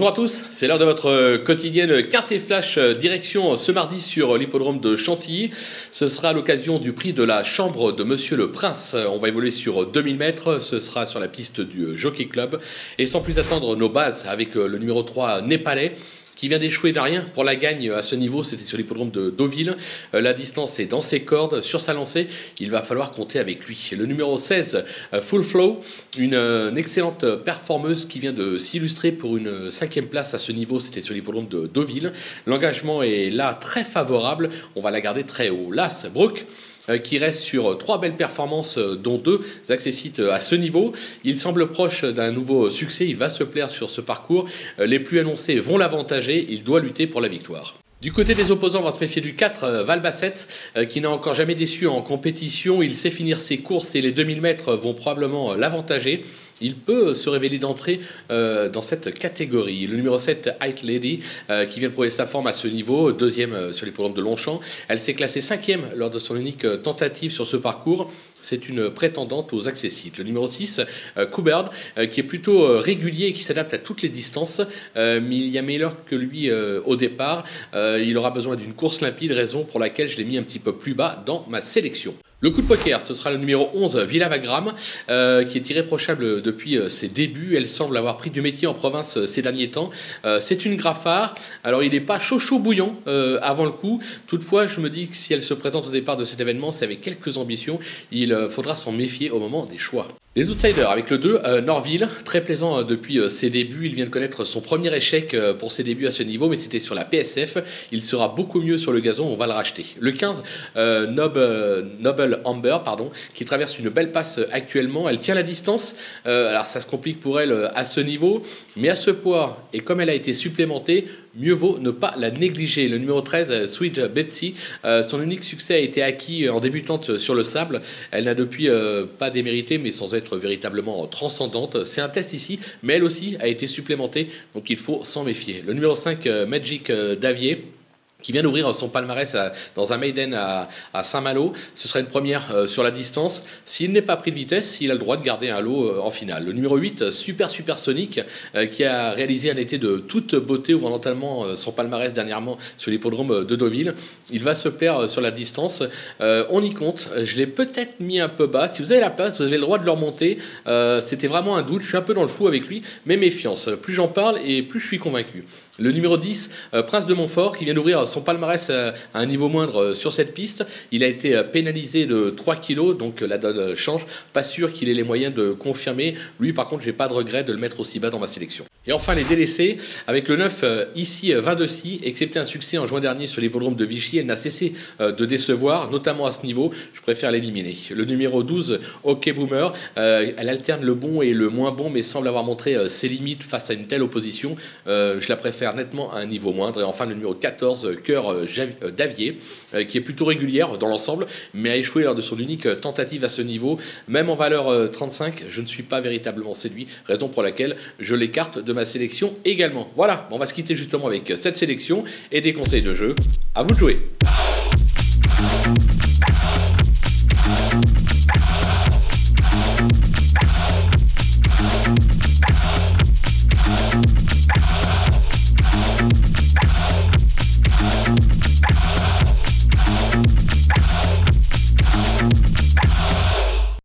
Bonjour à tous, c'est l'heure de votre quotidienne carte et flash direction ce mardi sur l'hippodrome de Chantilly. Ce sera l'occasion du prix de la chambre de Monsieur le Prince. On va évoluer sur 2000 mètres, ce sera sur la piste du Jockey Club. Et sans plus attendre nos bases avec le numéro 3 népalais qui vient d'échouer d'Arien pour la gagne à ce niveau, c'était sur l'hippodrome de Deauville. Euh, la distance est dans ses cordes, sur sa lancée, il va falloir compter avec lui. Le numéro 16, euh, Full Flow, une, euh, excellente performeuse qui vient de s'illustrer pour une cinquième place à ce niveau, c'était sur l'hippodrome de Deauville. L'engagement est là très favorable, on va la garder très haut. L'As, Brooke, qui reste sur trois belles performances, euh, dont deux accessites à ce niveau. Il semble proche d'un nouveau succès, il va se plaire sur ce parcours. Euh, les plus annoncés vont l'avantager, il doit lutter pour la victoire. Du côté des opposants, on va se méfier du 4, Valbasset, qui n'a encore jamais déçu en compétition. Il sait finir ses courses et les 2000 mètres vont probablement l'avantager il peut se révéler d'entrée euh, dans cette catégorie. Le numéro 7, Height Lady, euh, qui vient de prouver sa forme à ce niveau, deuxième euh, sur les programmes de Longchamp. Elle s'est classée cinquième lors de son unique tentative sur ce parcours. C'est une prétendante aux accessites. Le numéro 6, Coubert, qui est plutôt régulier et qui s'adapte à toutes les distances, mais il y a meilleur que lui au départ. il aura besoin d'une course limpide, raison pour laquelle je l'ai mis un petit peu plus bas dans ma sélection. Le coup de poker, ce sera le numéro 11, Villa Vagram, euh, qui est irréprochable depuis euh, ses débuts. Elle semble avoir pris du métier en province euh, ces derniers temps. c'est une graffard. Alors, il n'est pas chaud chaud bouillant avant le coup. Toutefois, je me dis que si elle se présente au départ de cet événement, c'est avec quelques ambitions. Faudra s'en méfier au moment des choix. Les outsiders avec le 2, euh, Norville, très plaisant euh, depuis euh, ses débuts. Il vient de connaître son premier échec pour ses débuts à ce niveau, mais c'était sur la PSF. Il sera beaucoup mieux sur le gazon, on va le racheter. Le 15, Noble, Noble, Amber, pardon, qui traverse une belle passe actuellement. Elle tient la distance. alors ça se complique pour elle à ce niveau, mais à ce poids, et comme elle a été supplémentée, mieux vaut ne pas la négliger. Le numéro 13, Sweet Betsy, son unique succès a été acquis en débutante sur le sable. Elle n'a depuis pas démérité, mais sans être véritablement transcendante. C'est un test ici, mais elle aussi a été supplémentée, donc il faut s'en méfier. Le numéro 5, euh, Magic euh, Davier qui vient d'ouvrir son palmarès dans un maiden à, Saint-Malo. Ce serait une première euh, sur la distance. S'il n'est pas pris de vitesse, il a le droit de garder un lot euh, en finale. Le numéro 8, Super Supersonic, euh, qui a réalisé un été de toute beauté, ouvrant notamment son palmarès dernièrement sur l'hippodrome de Deauville. Il va se plaire sur la distance. on y compte. Je l'ai peut-être mis un peu bas. Si vous avez la place, vous avez le droit de le remonter. C'était vraiment un doute. Je suis un peu dans le fou avec lui, mais méfiance. Plus j'en parle et plus je suis convaincu. Le numéro 10, Prince de Montfort, qui vient d'ouvrir son palmarès euh, à un niveau moindre euh, sur cette piste. Il a été euh, pénalisé de 3 kilos, donc la donne change. Pas sûr qu'il ait les moyens de confirmer. Lui, par contre, j'ai pas de regret de le mettre aussi bas dans ma sélection. Et enfin, les délaissés, avec le 9, ici, va de si, excepté un succès en juin dernier sur l'hippodrome de Vichy, elle n'a cessé de décevoir, notamment à ce niveau. Je préfère l'éliminer. Le numéro 12, OK Boomer, elle alterne le bon et le moins bon, mais semble avoir montré ses limites face à une telle opposition. je la préfère nettement à un niveau moindre. Et enfin, le numéro 14, euh, euh, Davier, euh, qui est plutôt régulière dans l'ensemble, mais a échoué lors de son unique tentative à ce niveau. Même en valeur 35, je ne suis pas véritablement séduit, raison pour laquelle je l'écarte de ma sélection également. Voilà, on va se quitter justement avec cette sélection et des conseils de jeu. À vous de jouer